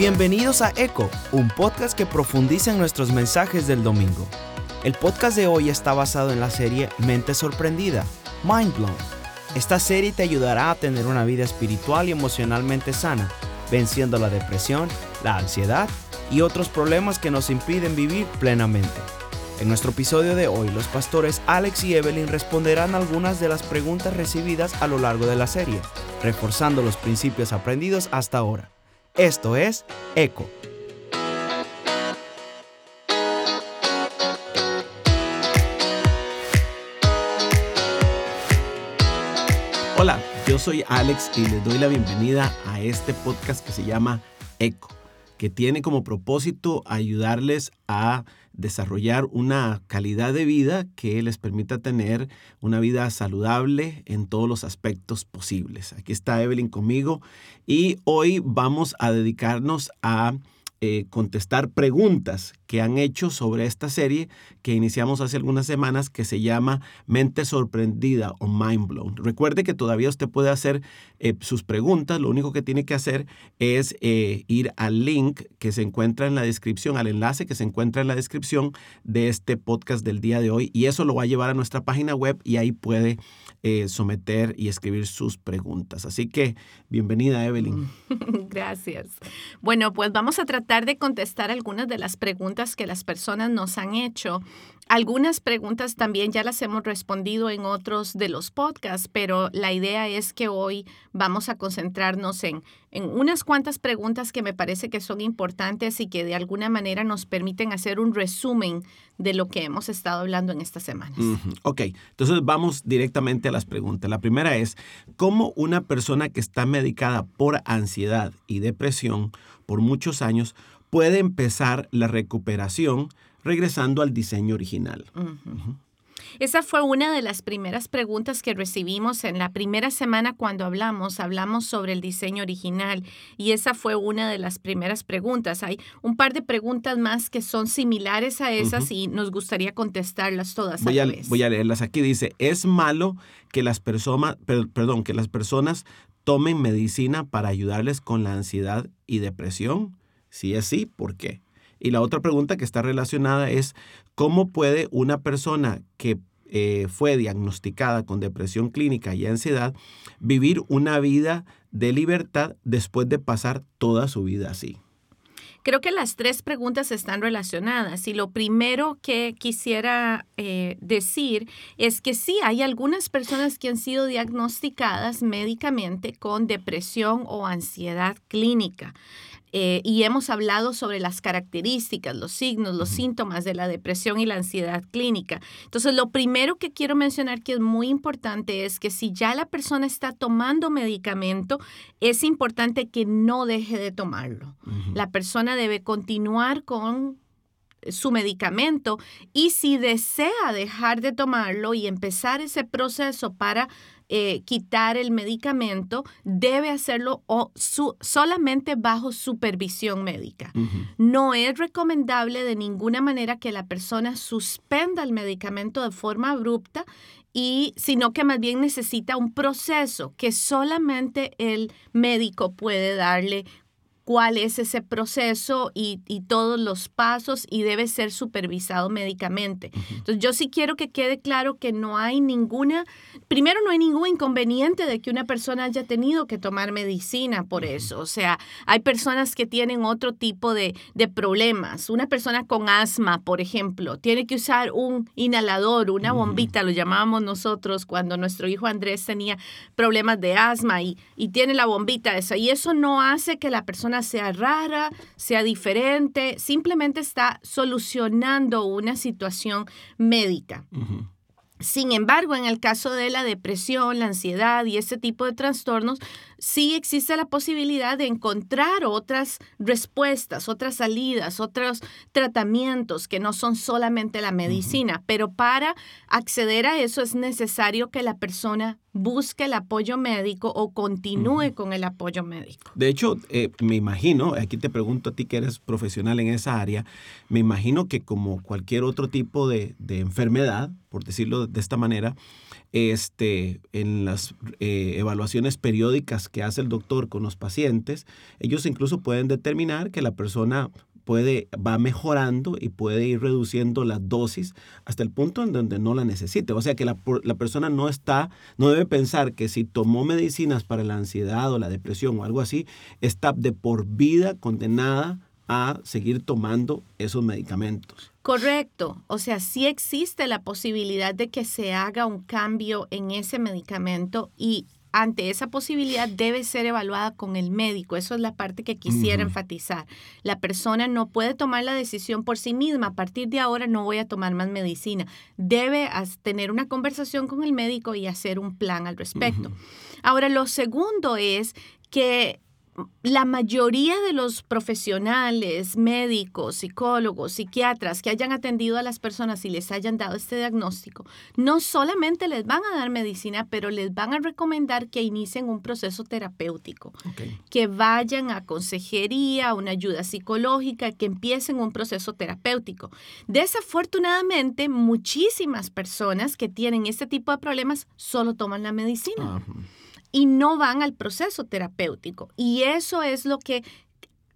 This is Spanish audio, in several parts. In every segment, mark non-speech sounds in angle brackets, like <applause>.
Bienvenidos a Eco, un podcast que profundiza en nuestros mensajes del domingo. El podcast de hoy está basado en la serie Mente Sorprendida, Mind Blown. Esta serie te ayudará a tener una vida espiritual y emocionalmente sana, venciendo la depresión, la ansiedad y otros problemas que nos impiden vivir plenamente. En nuestro episodio de hoy, los pastores Alex y Evelyn responderán algunas de las preguntas recibidas a lo largo de la serie, reforzando los principios aprendidos hasta ahora. Esto es ECO. Hola, yo soy Alex y les doy la bienvenida a este podcast que se llama ECO, que tiene como propósito ayudarles a desarrollar una calidad de vida que les permita tener una vida saludable en todos los aspectos posibles. Aquí está Evelyn conmigo y hoy vamos a dedicarnos a eh, contestar preguntas que han hecho sobre esta serie que iniciamos hace algunas semanas que se llama Mente Sorprendida o Mind Blown. Recuerde que todavía usted puede hacer eh, sus preguntas, lo único que tiene que hacer es eh, ir al link que se encuentra en la descripción, al enlace que se encuentra en la descripción de este podcast del día de hoy y eso lo va a llevar a nuestra página web y ahí puede someter y escribir sus preguntas. Así que bienvenida Evelyn. <laughs> Gracias. Bueno, pues vamos a tratar de contestar algunas de las preguntas que las personas nos han hecho. Algunas preguntas también ya las hemos respondido en otros de los podcasts, pero la idea es que hoy vamos a concentrarnos en, en unas cuantas preguntas que me parece que son importantes y que de alguna manera nos permiten hacer un resumen de lo que hemos estado hablando en estas semanas. Ok, entonces vamos directamente a las preguntas. La primera es, ¿cómo una persona que está medicada por ansiedad y depresión por muchos años puede empezar la recuperación regresando al diseño original? Esa fue una de las primeras preguntas que recibimos en la primera semana cuando hablamos. Hablamos sobre el diseño original y esa fue una de las primeras preguntas. Hay un par de preguntas más que son similares a esas y nos gustaría contestarlas todas voy a, la vez. Voy a leerlas aquí. Dice, ¿es malo que las, personas, perdón, que las personas tomen medicina para ayudarles con la ansiedad y depresión? Si es sí, ¿por qué? Y la otra pregunta que está relacionada es, ¿cómo puede una persona que eh, fue diagnosticada con depresión clínica y ansiedad vivir una vida de libertad después de pasar toda su vida así? Creo que las tres preguntas están relacionadas y lo primero que quisiera eh, decir es que sí, hay algunas personas que han sido diagnosticadas médicamente con depresión o ansiedad clínica. Eh, y hemos hablado sobre las características, los signos, los síntomas de la depresión y la ansiedad clínica. Entonces, lo primero que quiero mencionar que es muy importante es que si ya la persona está tomando medicamento, es importante que no deje de tomarlo. La persona debe continuar con su medicamento y si desea dejar de tomarlo y empezar ese proceso para eh, quitar el medicamento, debe hacerlo solamente bajo supervisión médica. No es recomendable de ninguna manera que la persona suspenda el medicamento de forma abrupta y sino que más bien necesita un proceso que solamente el médico puede darle cuál es ese proceso y, todos los pasos y debe ser supervisado médicamente. Entonces, yo sí quiero que quede claro que no hay ninguna, primero no hay ningún inconveniente de que una persona haya tenido que tomar medicina por eso. O sea, hay personas que tienen otro tipo de, de problemas. Una persona con asma, por ejemplo, tiene que usar un inhalador, una bombita, lo llamábamos nosotros cuando nuestro hijo Andrés tenía problemas de asma y, y tiene la bombita esa. Y eso no hace que la persona sea rara, sea diferente, simplemente está solucionando una situación médica. Sin embargo, en el caso de la depresión, la ansiedad y ese tipo de trastornos, sí existe la posibilidad de encontrar otras respuestas, otras salidas, otros tratamientos que no son solamente la medicina. Pero para acceder a eso es necesario que la persona busque el apoyo médico o continúe con el apoyo médico. De hecho, eh, me imagino, aquí te pregunto a ti que eres profesional en esa área, me imagino que como cualquier otro tipo de, enfermedad, por decirlo de esta manera, este, en las eh, evaluaciones periódicas que hace el doctor con los pacientes, ellos incluso pueden determinar que la persona puede, va mejorando y puede ir reduciendo la dosis hasta el punto en donde no la necesite. O sea que la, la, persona no está, no debe pensar que si tomó medicinas para la ansiedad o la depresión o algo así, está de por vida condenada a seguir tomando esos medicamentos. Correcto. O sea, sí existe la posibilidad de que se haga un cambio en ese medicamento y ante esa posibilidad debe ser evaluada con el médico. Eso es la parte que quisiera enfatizar. La persona no puede tomar la decisión por sí misma. A partir de ahora no voy a tomar más medicina. Debe tener una conversación con el médico y hacer un plan al respecto. Ahora, lo segundo es que la mayoría de los profesionales, médicos, psicólogos, psiquiatras que hayan atendido a las personas y les hayan dado este diagnóstico, no solamente les van a dar medicina, pero les van a recomendar que inicien un proceso terapéutico, que vayan a consejería, una ayuda psicológica, que empiecen un proceso terapéutico. Desafortunadamente, muchísimas personas que tienen este tipo de problemas solo toman la medicina y no van al proceso terapéutico. Y eso es lo que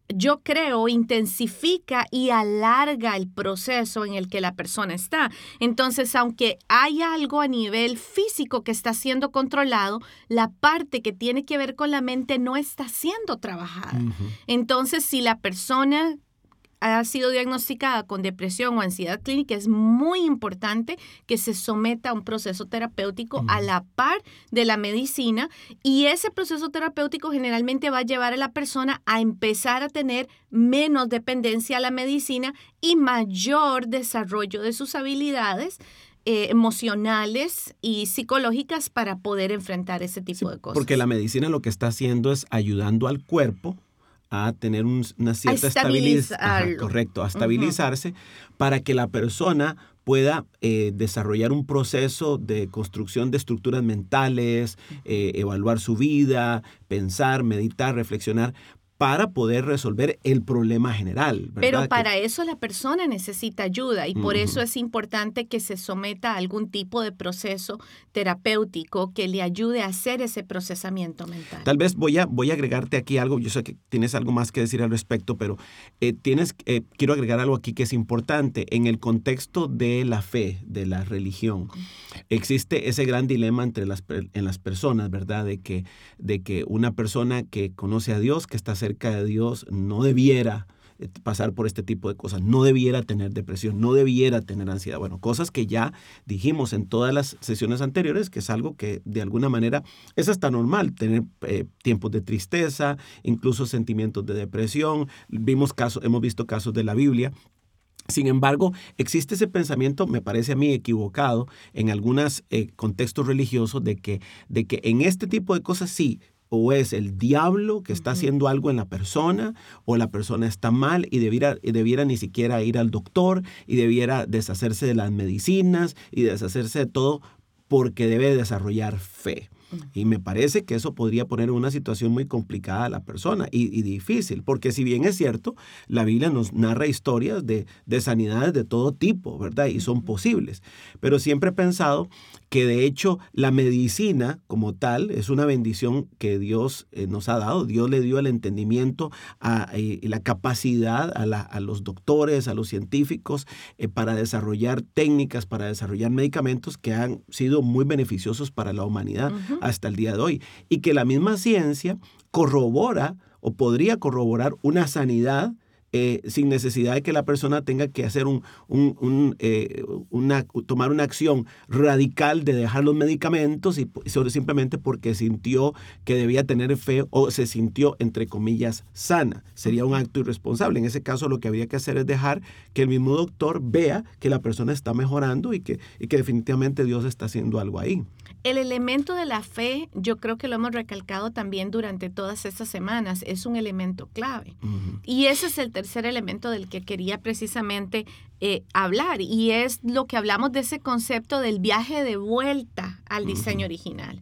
yo creo intensifica y alarga el proceso en el que la persona está. Entonces, aunque hay algo a nivel físico que está siendo controlado, la parte que tiene que ver con la mente no está siendo trabajada. Entonces, si la persona ha sido diagnosticada con depresión o ansiedad clínica, es muy importante que se someta a un proceso terapéutico a la par de la medicina y ese proceso terapéutico generalmente va a llevar a la persona a empezar a tener menos dependencia a la medicina y mayor desarrollo de sus habilidades eh, emocionales y psicológicas para poder enfrentar ese tipo de cosas. Porque la medicina lo que está haciendo es ayudando al cuerpo a tener una cierta estabilidad. Correcto, a estabilizarse para que la persona pueda eh, desarrollar un proceso de construcción de estructuras mentales, eh, evaluar su vida, pensar, meditar, reflexionar, para poder resolver el problema general. Pero para eso la persona necesita ayuda y por eso es importante que se someta a algún tipo de proceso terapéutico que le ayude a hacer ese procesamiento mental. Tal vez voy a, voy a agregarte aquí algo, yo sé que tienes algo más que decir al respecto, pero eh, tienes, eh, quiero agregar algo aquí que es importante. En el contexto de la fe, de la religión, existe ese gran dilema entre las, en las personas, ¿verdad? De que, de que una persona que conoce a Dios, que está cerca de Dios no debiera eh, pasar por este tipo de cosas, no debiera tener depresión, no debiera tener ansiedad. Bueno, cosas que ya dijimos en todas las sesiones anteriores, que es algo que de alguna manera es hasta normal, tener eh, tiempos de tristeza, incluso sentimientos de depresión. Vimos casos, hemos visto casos de la Biblia sin embargo, existe ese pensamiento, me parece a mí equivocado, en algunos eh, contextos religiosos de que, de que en este tipo de cosas sí, o es el diablo que está haciendo algo en la persona, o la persona está mal y debiera, debiera ni siquiera ir al doctor y debiera deshacerse de las medicinas y deshacerse de todo porque debe desarrollar fe. Y me parece que eso podría poner en una situación muy complicada a la persona y, difícil, porque si bien es cierto, la Biblia nos narra historias de, de, sanidades de todo tipo, ¿verdad? Y son posibles. Pero siempre he pensado que de hecho la medicina como tal es una bendición que Dios eh, nos ha dado. Dios le dio el entendimiento y la capacidad a, los doctores, a los científicos, eh, para desarrollar técnicas, para desarrollar medicamentos que han sido muy beneficiosos para la humanidad hasta el día de hoy. Y que la misma ciencia corrobora o podría corroborar una sanidad eh, sin necesidad de que la persona tenga que hacer un, eh, una, tomar una acción radical de dejar los medicamentos y simplemente porque sintió que debía tener fe o se sintió, entre comillas, sana. Sería un acto irresponsable. En ese caso lo que habría que hacer es dejar que el mismo doctor vea que la persona está mejorando y que, y que definitivamente Dios está haciendo algo ahí. El elemento de la fe, yo creo que lo hemos recalcado también durante todas estas semanas, es un elemento clave. Y ese es el tercer elemento del que quería precisamente eh, hablar, y es lo que hablamos de ese concepto del viaje de vuelta al diseño original.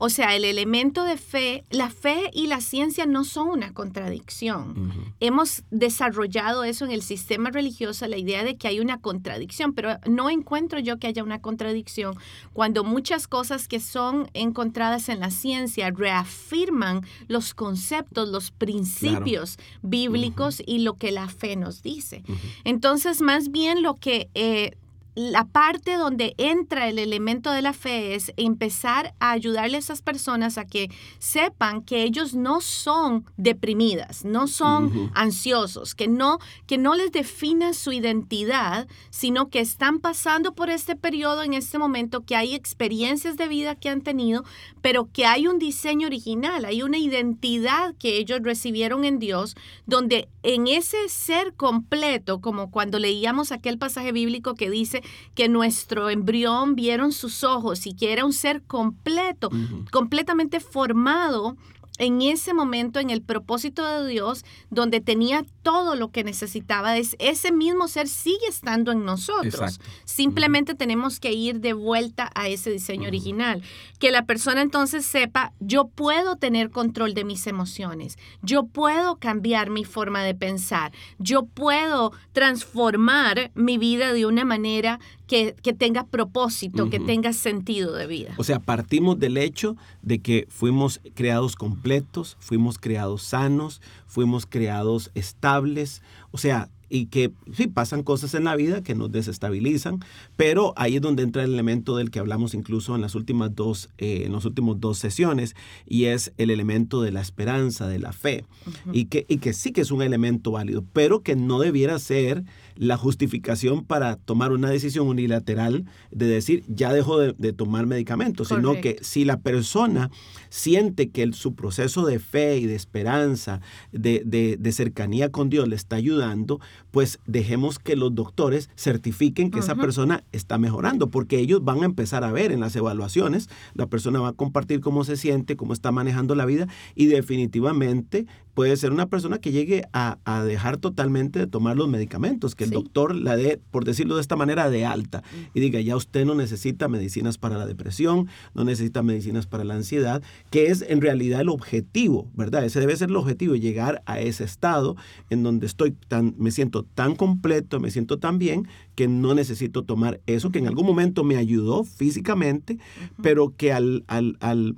O sea, el elemento de fe, la fe y la ciencia no son una contradicción. Hemos desarrollado eso en el sistema religioso, la idea de que hay una contradicción, pero no encuentro yo que haya una contradicción cuando muchas cosas que son encontradas en la ciencia reafirman los conceptos, los principios bíblicos y lo que la fe nos dice. Entonces, más bien lo que... Eh, la parte donde entra el elemento de la fe es empezar a ayudarle a esas personas a que sepan que ellos no son deprimidas, no son ansiosos, que no, que no les defina su identidad, sino que están pasando por este periodo en este momento, que hay experiencias de vida que han tenido, pero que hay un diseño original, hay una identidad que ellos recibieron en Dios, donde en ese ser completo, como cuando leíamos aquel pasaje bíblico que dice, que nuestro embrión vieron sus ojos y que era un ser completo, completamente formado en ese momento, en el propósito de Dios, donde tenía todo lo que necesitaba, es, ese mismo ser sigue estando en nosotros. Simplemente tenemos que ir de vuelta a ese diseño original. Que la persona entonces sepa, yo puedo tener control de mis emociones, yo puedo cambiar mi forma de pensar, yo puedo transformar mi vida de una manera que, tenga propósito, que tenga sentido de vida. O sea, partimos del hecho de que fuimos creados completos, fuimos creados sanos, fuimos creados estables. O sea, y que sí pasan cosas en la vida que nos desestabilizan, pero ahí es donde entra el elemento del que hablamos incluso en las últimas dos, eh, en las últimas dos sesiones, y es el elemento de la esperanza, de la fe, y, que, y que sí que es un elemento válido, pero que no debiera ser la justificación para tomar una decisión unilateral de decir ya dejo de, tomar medicamentos, sino que si la persona siente que su proceso de fe y de esperanza, de, de, cercanía con Dios le está ayudando, pues dejemos que los doctores certifiquen que esa persona está mejorando, porque ellos van a empezar a ver en las evaluaciones, la persona va a compartir cómo se siente, cómo está manejando la vida y definitivamente puede ser una persona que llegue a, dejar totalmente de tomar los medicamentos, que el doctor la dé, por decirlo de esta manera, de alta y diga, ya usted no necesita medicinas para la depresión, no necesita medicinas para la ansiedad, que es en realidad el objetivo, ¿verdad? Ese debe ser el objetivo, llegar a ese estado en donde estoy tan, me siento tan completo, me siento tan bien, que no necesito tomar eso, que en algún momento me ayudó físicamente, pero que al, al, al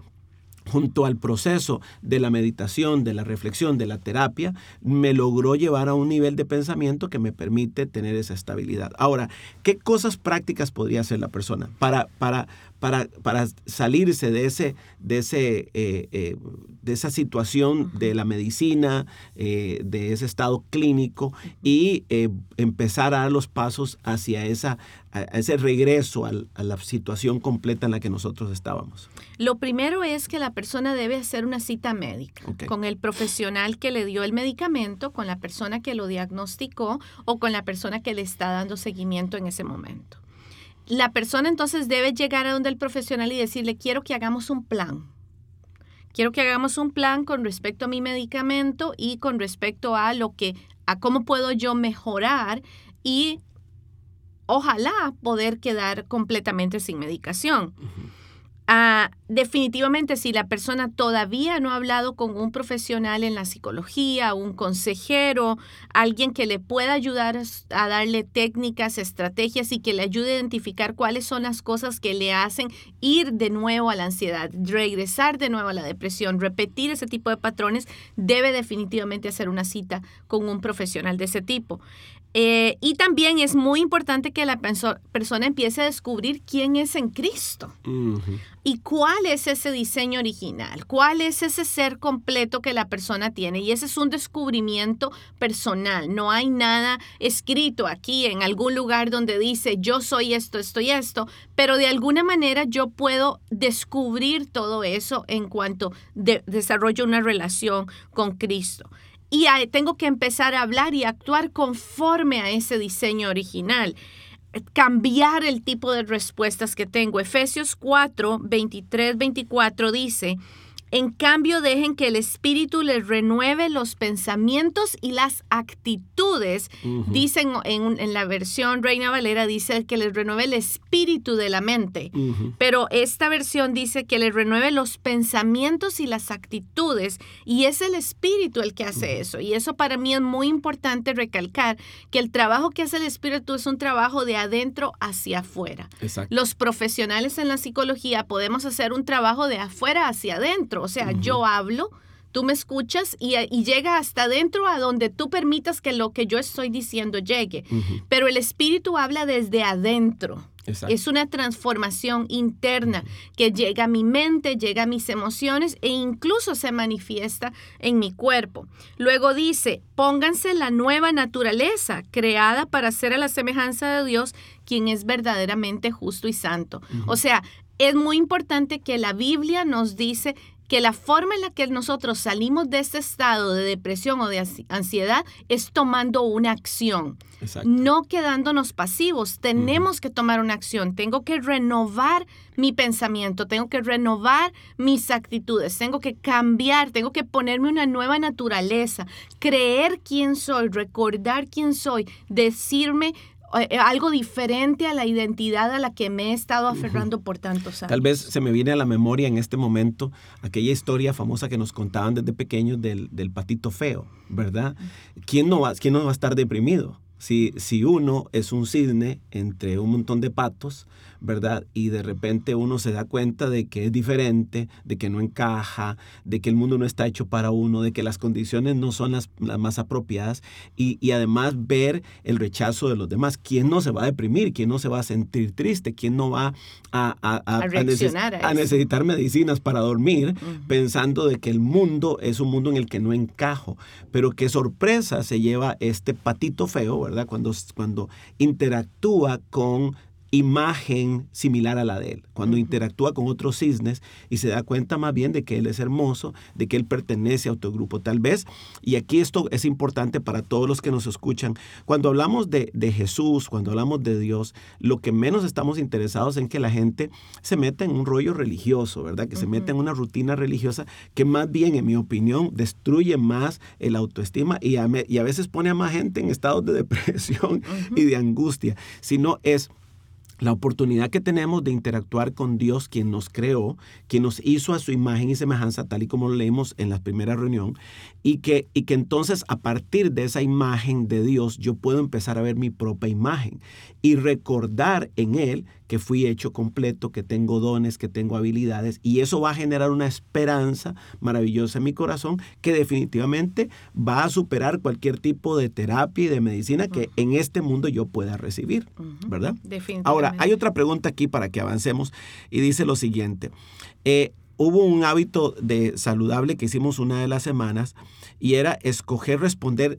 junto al proceso de la meditación, de la reflexión, de la terapia, me logró llevar a un nivel de pensamiento que me permite tener esa estabilidad. Ahora, ¿qué cosas prácticas podría hacer la persona para, para, para, para salirse de, ese, de, ese, eh, eh, de esa situación de la medicina, eh, de ese estado clínico y empezar a dar los pasos hacia esa, ese regreso a la situación completa en la que nosotros estábamos? Lo primero es que la persona debe hacer una cita médica con el profesional que le dio el medicamento, con la persona que lo diagnosticó o con la persona que le está dando seguimiento en ese momento la persona entonces debe llegar a donde el profesional y decirle, quiero que hagamos un plan. Quiero que hagamos un plan con respecto a mi medicamento y con respecto a lo que, a cómo puedo yo mejorar y ojalá poder quedar completamente sin medicación. Ah, definitivamente, si la persona todavía no ha hablado con un profesional en la psicología, un consejero, alguien que le pueda ayudar a darle técnicas, estrategias y que le ayude a identificar cuáles son las cosas que le hacen ir de nuevo a la ansiedad, regresar de nuevo a la depresión, repetir ese tipo de patrones, debe definitivamente hacer una cita con un profesional de ese tipo. Eh, y también es muy importante que la persona empiece a descubrir quién es en Cristo y cuál es ese diseño original, cuál es ese ser completo que la persona tiene. Y ese es un descubrimiento personal. No hay nada escrito aquí en algún lugar donde dice yo soy esto, esto y esto, pero de alguna manera yo puedo descubrir todo eso en cuanto desarrollo una relación con Cristo y tengo que empezar a hablar y actuar conforme a ese diseño original cambiar el tipo de respuestas que tengo. Efesios 4, 23, 24 dice, En cambio, dejen que el Espíritu les renueve los pensamientos y las actitudes. Dicen en, la versión Reina Valera, dice que les renueve el espíritu de la mente. Pero esta versión dice que les renueve los pensamientos y las actitudes. Y es el Espíritu el que hace eso. Y eso para mí es muy importante recalcar, que el trabajo que hace el Espíritu es un trabajo de adentro hacia afuera. Los profesionales en la psicología podemos hacer un trabajo de afuera hacia adentro o sea, yo hablo, tú me escuchas y, llega hasta adentro a donde tú permitas que lo que yo estoy diciendo llegue. Pero el espíritu habla desde adentro. Es una transformación interna que llega a mi mente, llega a mis emociones e incluso se manifiesta en mi cuerpo. Luego dice, pónganse la nueva naturaleza creada para ser a la semejanza de Dios, quien es verdaderamente justo y santo. O sea, es muy importante que la Biblia nos dice que la forma en la que nosotros salimos de este estado de depresión o de ansiedad es tomando una acción, no quedándonos pasivos. Tenemos que tomar una acción. Tengo que renovar mi pensamiento, tengo que renovar mis actitudes, tengo que cambiar, tengo que ponerme una nueva naturaleza, creer quién soy, recordar quién soy, decirme algo diferente a la identidad a la que me he estado aferrando por tantos años. Tal vez se me viene a la memoria en este momento aquella historia famosa que nos contaban desde pequeños del, del patito feo, ¿verdad? ¿Quién no, va, ¿Quién no va a estar deprimido? Si, si uno es un cisne entre un montón de patos, ¿verdad? Y de repente uno se da cuenta de que es diferente, de que no encaja, de que el mundo no está hecho para uno, de que las condiciones no son las, más apropiadas y, además ver el rechazo de los demás. ¿Quién no se va a deprimir? ¿Quién no se va a sentir triste? ¿Quién no va a, a, necesitar medicinas para dormir pensando de que el mundo es un mundo en el que no encajo? Pero qué sorpresa se lleva este patito feo, ¿verdad? Cuando, cuando interactúa con imagen similar a la de él, cuando interactúa con otros cisnes y se da cuenta más bien de que él es hermoso, de que él pertenece a otro grupo. Tal vez, y aquí esto es importante para todos los que nos escuchan, cuando hablamos de, Jesús, cuando hablamos de Dios, lo que menos estamos interesados en que la gente se meta en un rollo religioso, ¿verdad? Que se meta en una rutina religiosa que más bien, en mi opinión, destruye más el autoestima y a, y a veces pone a más gente en estados de <laughs> depresión y de angustia, sino es la oportunidad que tenemos de interactuar con Dios, quien nos creó, quien nos hizo a su imagen y semejanza, tal y como lo leímos en la primera reunión, y que, y que entonces a partir de esa imagen de Dios yo puedo empezar a ver mi propia imagen y recordar en Él que fui hecho completo, que tengo dones, que tengo habilidades, y eso va a generar una esperanza maravillosa en mi corazón que definitivamente va a superar cualquier tipo de terapia y de medicina que en este mundo yo pueda recibir, ¿verdad? Ahora, hay otra pregunta aquí para que avancemos y dice lo siguiente. Eh, hubo un hábito de saludable que hicimos una de las semanas y era escoger responder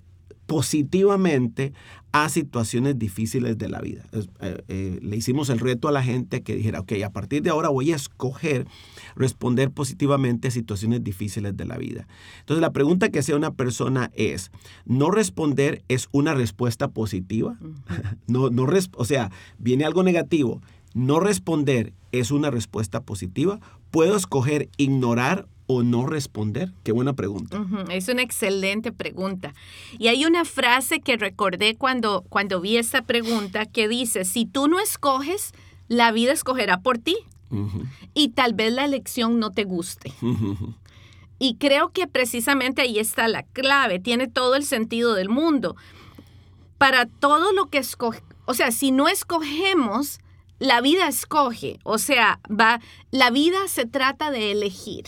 positivamente a situaciones difíciles de la vida. Eh, eh, le hicimos el reto a la gente que dijera, ok, a partir de ahora voy a escoger responder positivamente a situaciones difíciles de la vida. Entonces la pregunta que hace una persona es, ¿no responder es una respuesta positiva? <laughs> no, no o sea, viene algo negativo. ¿No responder es una respuesta positiva? ¿Puedo escoger ignorar o no responder? Qué buena pregunta. Es una excelente pregunta. Y hay una frase que recordé cuando, cuando vi esta pregunta que dice, si tú no escoges, la vida escogerá por ti. Y tal vez la elección no te guste. Y creo que precisamente ahí está la clave, tiene todo el sentido del mundo. Para todo lo que escoge, o sea, si no escogemos, la vida escoge, o sea, va, la vida se trata de elegir.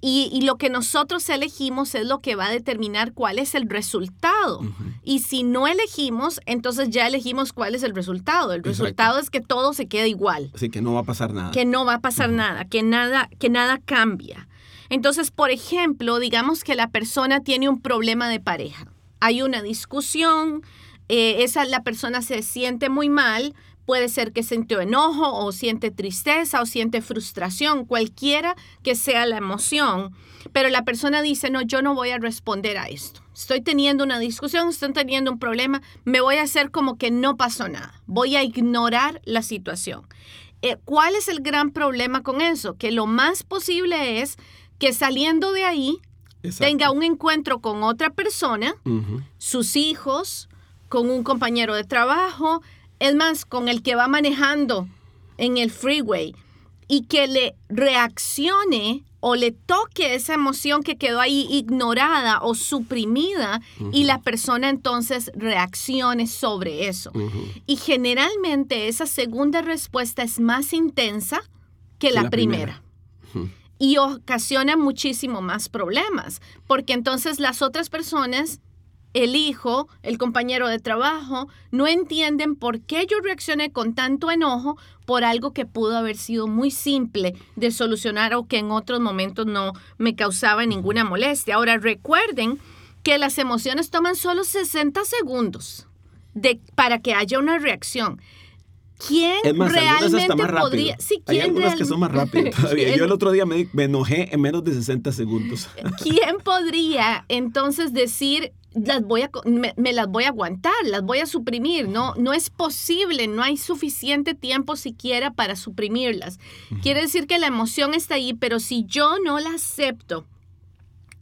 y, lo que nosotros elegimos es lo que va a determinar cuál es el resultado. Y si no elegimos, entonces ya elegimos cuál es el resultado. El resultado es que todo se queda igual. Así que no va a pasar nada. Que no va a pasar nada, que nada, que nada cambia. Entonces, por ejemplo, digamos que la persona tiene un problema de pareja. Hay una discusión, eh, esa, la persona se siente muy mal, Puede ser que siente enojo o siente tristeza o siente frustración, cualquiera que sea la emoción. Pero la persona dice, no, yo no voy a responder a esto. Estoy teniendo una discusión, estoy teniendo un problema, me voy a hacer como que no pasó nada. Voy a ignorar la situación. eh, ¿cuál es el gran problema con eso? Que lo más posible es que saliendo de ahí Exacto. tenga un encuentro con otra persona, sus hijos, con un compañero de trabajo, es más, con el que va manejando en el freeway y que le reaccione o le toque esa emoción que quedó ahí ignorada o suprimida y la persona entonces reaccione sobre eso. Y generalmente esa segunda respuesta es más intensa que la, la primera. Y ocasiona muchísimo más problemas, porque entonces las otras personas, el hijo, el compañero de trabajo, no entienden por qué yo reaccioné con tanto enojo por algo que pudo haber sido muy simple de solucionar o que en otros momentos no me causaba ninguna molestia. Ahora recuerden que las emociones toman solo 60 segundos de, para que haya una reacción. ¿Quién más, realmente más podría? Sí, Hay ¿quién algunas que son más rápidas todavía. ¿Quién- <laughs> Yo el otro día me, me enojé en menos de 60 segundos. ¿Quién podría entonces decir, las voy a, me, me las voy a aguantar, las voy a suprimir? No, no es posible, no hay suficiente tiempo siquiera para suprimirlas. Quiere decir que la emoción está ahí, pero si yo no la acepto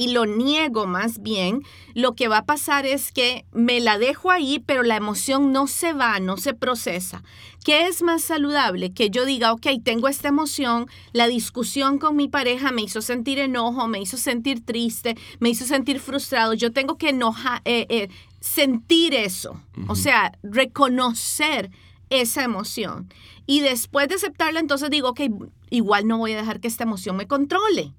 y lo niego más bien, lo que va a pasar es que me la dejo ahí, pero la emoción no se va, no se procesa. ¿Qué es más saludable? Que yo diga, ok, tengo esta emoción, la discusión con mi pareja me hizo sentir enojo, me hizo sentir triste, me hizo sentir frustrado, yo tengo que enojar, eh, eh, sentir eso, o sea, reconocer esa emoción. Y después de aceptarla, entonces digo, ok, igual no voy a dejar que esta emoción me controle.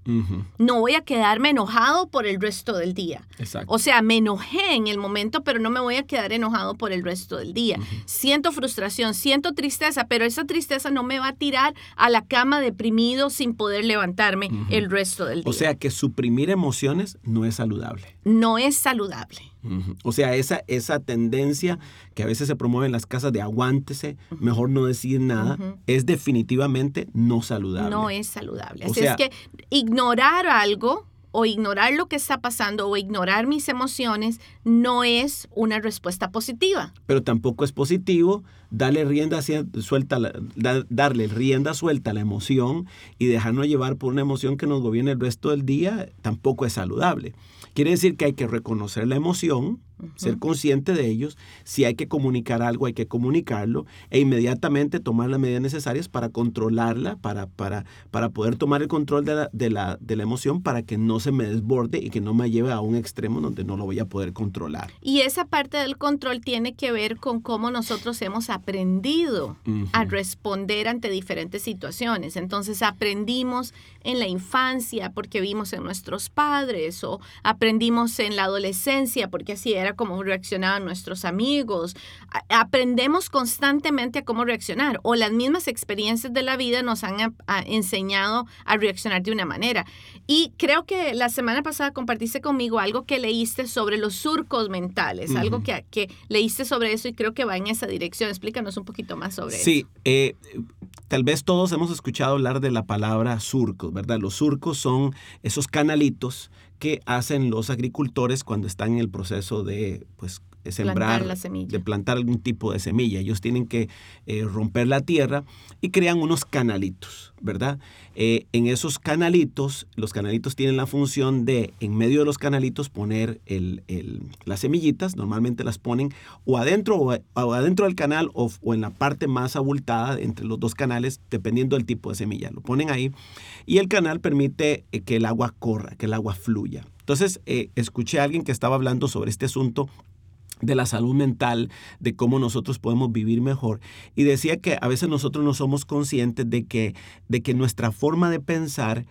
No voy a quedarme enojado por el resto del día. Exacto. O sea, me enojé en el momento, pero no me voy a quedar enojado por el resto del día. Siento frustración, siento tristeza, pero esa tristeza no me va a tirar a la cama deprimido sin poder levantarme el resto del día. O sea que suprimir emociones no es saludable. no es saludable. O sea, esa, esa tendencia que a veces se promueve en las casas de aguántese, mejor no decir nada, Es definitivamente no saludable. No es saludable. O Así sea- es que ignorar algo o ignorar lo que está pasando o ignorar mis emociones no es una respuesta positiva. Pero tampoco es positivo darle rienda suelta, darle rienda suelta a la emoción y dejarnos llevar por una emoción que nos gobierne el resto del día, tampoco es saludable. Quiere decir que hay que reconocer la emoción, ser consciente de ellos, si hay que comunicar algo, hay que comunicarlo e inmediatamente tomar las medidas necesarias para controlarla, para, para, para poder tomar el control de la, de, la, de la emoción para que no se me desborde y que no me lleve a un extremo donde no lo voy a poder controlar. Y esa parte del control tiene que ver con cómo nosotros hemos aprendido Ujú. a responder ante diferentes situaciones. Entonces aprendimos en la infancia porque vimos en nuestros padres o aprendimos en la adolescencia porque así era como reaccionaban nuestros amigos. A- aprendemos constantemente a cómo reaccionar o las mismas experiencias de la vida nos han a- enseñado a reaccionar de una manera. Y creo que la semana pasada compartiste conmigo algo que leíste sobre los surcos mentales, algo que leíste sobre eso y creo que va en esa dirección. Explícanos un poquito más sobre eso. Sí, eh, tal vez todos hemos escuchado hablar de la palabra surcos, ¿verdad? Los surcos son esos canalitos que hacen los agricultores cuando están en el proceso de, pues, sembrar, la semilla. de plantar algún tipo de semilla. Ellos tienen que eh, romper la tierra y crean unos canalitos, ¿verdad? Eh, en esos canalitos, los canalitos tienen la función de, en medio de los canalitos, poner el- el- las semillitas. Normalmente las ponen o adentro, o, o adentro del canal o, o en la parte más abultada entre los dos canales, dependiendo del tipo de semilla. Lo ponen ahí y el canal permite eh, que el agua corra, que el agua fluya. Entonces, escuché a alguien que estaba hablando sobre este asunto de la salud mental, de cómo nosotros podemos vivir mejor. Y decía que a veces nosotros no somos conscientes de que, de que nuestra forma de pensar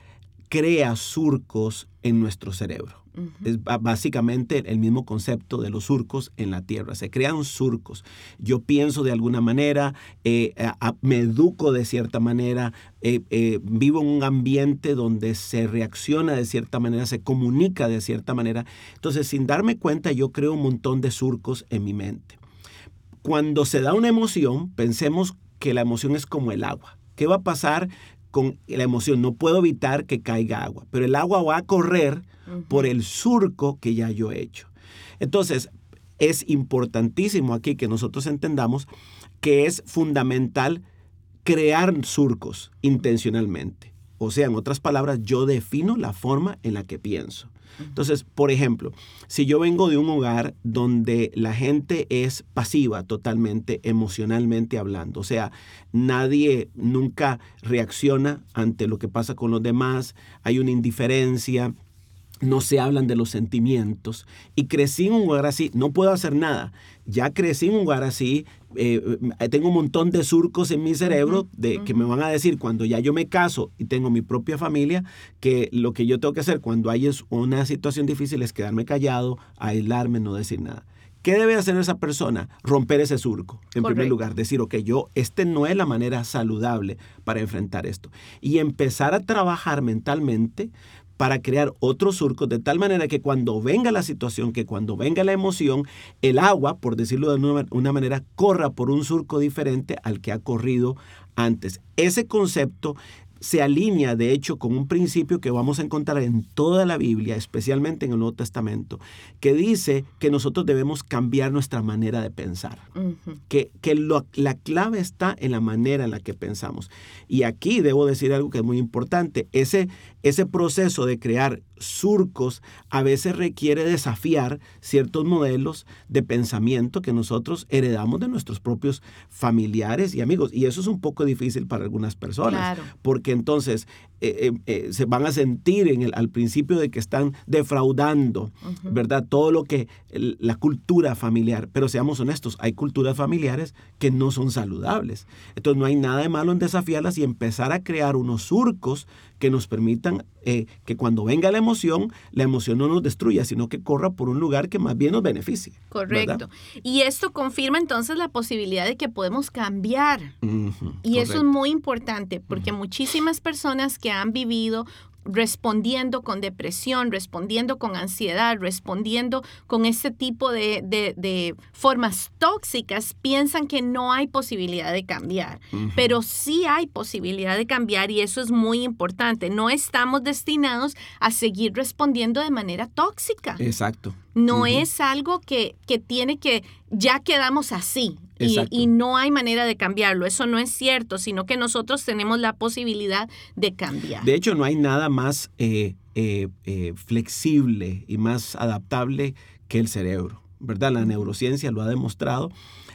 crea surcos en nuestro cerebro. Es básicamente el mismo concepto de los surcos en la tierra. Se crean surcos. Yo pienso de alguna manera, eh, me educo de cierta manera, eh, eh, vivo en un ambiente donde se reacciona de cierta manera, se comunica de cierta manera. Entonces, sin darme cuenta, yo creo un montón de surcos en mi mente. Cuando se da una emoción, pensemos que la emoción es como el agua. ¿Qué va a pasar con la emoción? No puedo evitar que caiga agua, pero el agua va a correr por el surco que ya yo he hecho. Entonces, es importantísimo aquí que nosotros entendamos que es fundamental crear surcos intencionalmente. O sea, en otras palabras, yo defino la forma en la que pienso. Entonces, por ejemplo, si yo vengo de un hogar donde la gente es pasiva totalmente, emocionalmente hablando, o sea, nadie nunca reacciona ante lo que pasa con los demás, hay una indiferencia, no se hablan de los sentimientos. Y crecí en un lugar así, no puedo hacer nada. Ya crecí en un lugar así, eh, eh, tengo un montón de surcos en mi cerebro de, que me van a decir cuando ya yo me caso y tengo mi propia familia, que lo que yo tengo que hacer cuando hay una situación difícil es quedarme callado, aislarme, no decir nada. ¿Qué debe hacer esa persona? Romper ese surco, en primer lugar. Decir, ok, yo, este no es la manera saludable para enfrentar esto. Y empezar a trabajar mentalmente para crear otros surcos de tal manera que cuando venga la situación, que cuando venga la emoción, el agua, por decirlo de una manera, corra por un surco diferente al que ha corrido antes. Ese concepto se alinea de hecho con un principio que vamos a encontrar en toda la Biblia, especialmente en el Nuevo Testamento, que dice que nosotros debemos cambiar nuestra manera de pensar, que, que la clave está en la manera en la que pensamos. Y aquí debo decir algo que es muy importante, ese, ese proceso de crear surcos a veces requiere desafiar ciertos modelos de pensamiento que nosotros heredamos de nuestros propios familiares y amigos. Y eso es un poco difícil para algunas personas, porque entonces eh, eh, eh, se van a sentir en el, al principio de que están defraudando, ¿verdad? Todo lo que la cultura familiar, pero seamos honestos, hay culturas familiares que no son saludables. Entonces no hay nada de malo en desafiarlas y empezar a crear unos surcos que nos permitan que cuando venga la emoción, la emoción no nos destruya, sino que corra por un lugar que más bien nos beneficie. Correcto. Y esto confirma entonces la posibilidad de que podemos cambiar. y eso es muy importante porque muchísimas personas que han vivido respondiendo con depresión, respondiendo con ansiedad, respondiendo con este tipo de, formas tóxicas, piensan que no hay posibilidad de cambiar. Pero sí hay posibilidad de cambiar y eso es muy importante. No estamos destinados a seguir respondiendo de manera tóxica. Exacto. No es algo que, que tiene que, ya quedamos así. Y, no hay manera de cambiarlo. Eso no es cierto, sino que nosotros tenemos la posibilidad de cambiar. De hecho, no hay nada más eh, eh, eh, flexible y más adaptable que el cerebro, ¿verdad? La neurociencia lo ha demostrado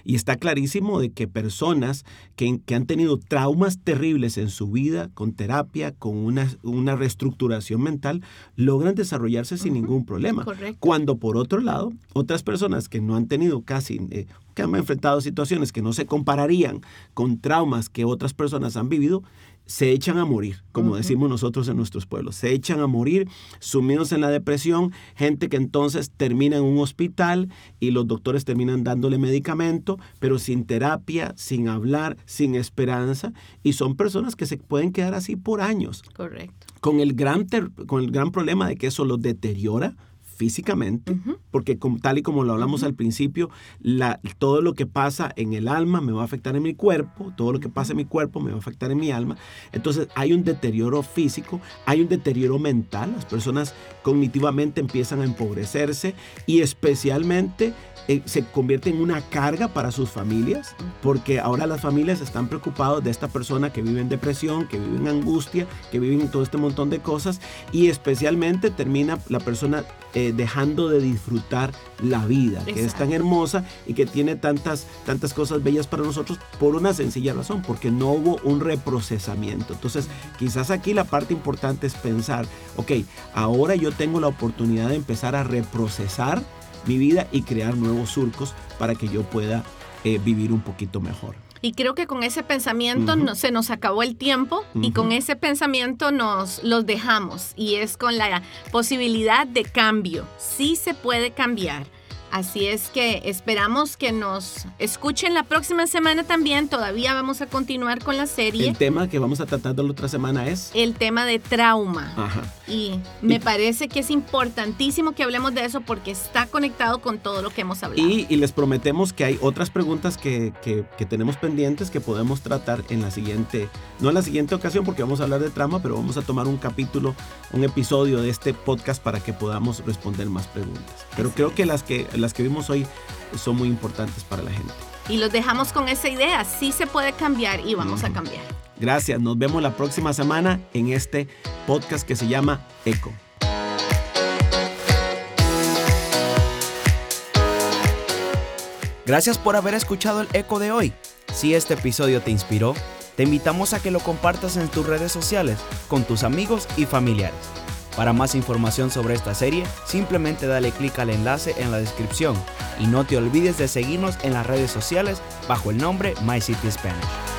y está clarísimo de que personas que, han tenido traumas terribles en su vida, con terapia, con una, una reestructuración mental, logran desarrollarse sin ningún problema. Cuando por otro lado, otras personas que no han tenido casi, eh, que han enfrentado situaciones que no se compararían con traumas que otras personas han vivido, se echan a morir, como decimos nosotros en nuestros pueblos, se echan a morir sumidos en la depresión, gente que entonces termina en un hospital y los doctores terminan dándole medicamento, pero sin terapia, sin hablar, sin esperanza, y son personas que se pueden quedar así por años. Correcto. Con el gran, con el gran problema de que eso los deteriora físicamente, porque tal y como lo hablamos al principio, la, todo lo que pasa en el alma me va a afectar en mi cuerpo, todo lo que pasa en mi cuerpo me va a afectar en mi alma. Entonces hay un deterioro físico, hay un deterioro mental, las personas cognitivamente empiezan a empobrecerse y especialmente eh, se convierte en una carga para sus familias, porque ahora las familias están preocupadas de esta persona que vive en depresión, que vive en angustia, que vive en todo este montón de cosas, y especialmente termina la persona eh, dejando de disfrutar la vida, que es tan hermosa y que tiene tantas, tantas cosas bellas para nosotros por una sencilla razón, porque no hubo un reprocesamiento. Entonces, quizás aquí la parte importante es pensar, ok, ahora yo tengo la oportunidad de empezar a reprocesar mi vida y crear nuevos surcos para que yo pueda eh, vivir un poquito mejor. Y creo que con ese pensamiento no, se nos acabó el tiempo y con ese pensamiento nos los dejamos y es con la posibilidad de cambio. Sí se puede cambiar. Así es que esperamos que nos escuchen la próxima semana también. Todavía vamos a continuar con la serie. El tema que vamos a tratar la otra semana es... El tema de trauma. Ajá. Y me parece que es importantísimo que hablemos de eso porque está conectado con todo lo que hemos hablado. Y, les prometemos que hay otras preguntas que, que, tenemos pendientes que podemos tratar en la siguiente, no en la siguiente ocasión porque vamos a hablar de trauma, pero vamos a tomar un capítulo, un episodio de este podcast para que podamos responder más preguntas. Pero creo que las que las que vimos hoy son muy importantes para la gente. Y los dejamos con esa idea. Sí se puede cambiar y vamos a cambiar. Gracias. Nos vemos la próxima semana en este podcast que se llama Eco. Gracias por haber escuchado el eco de hoy. Si este episodio te inspiró, te invitamos a que lo compartas en tus redes sociales con tus amigos y familiares. Para más información sobre esta serie, simplemente dale clic al enlace en la descripción y no te olvides de seguirnos en las redes sociales bajo el nombre My City Spanish.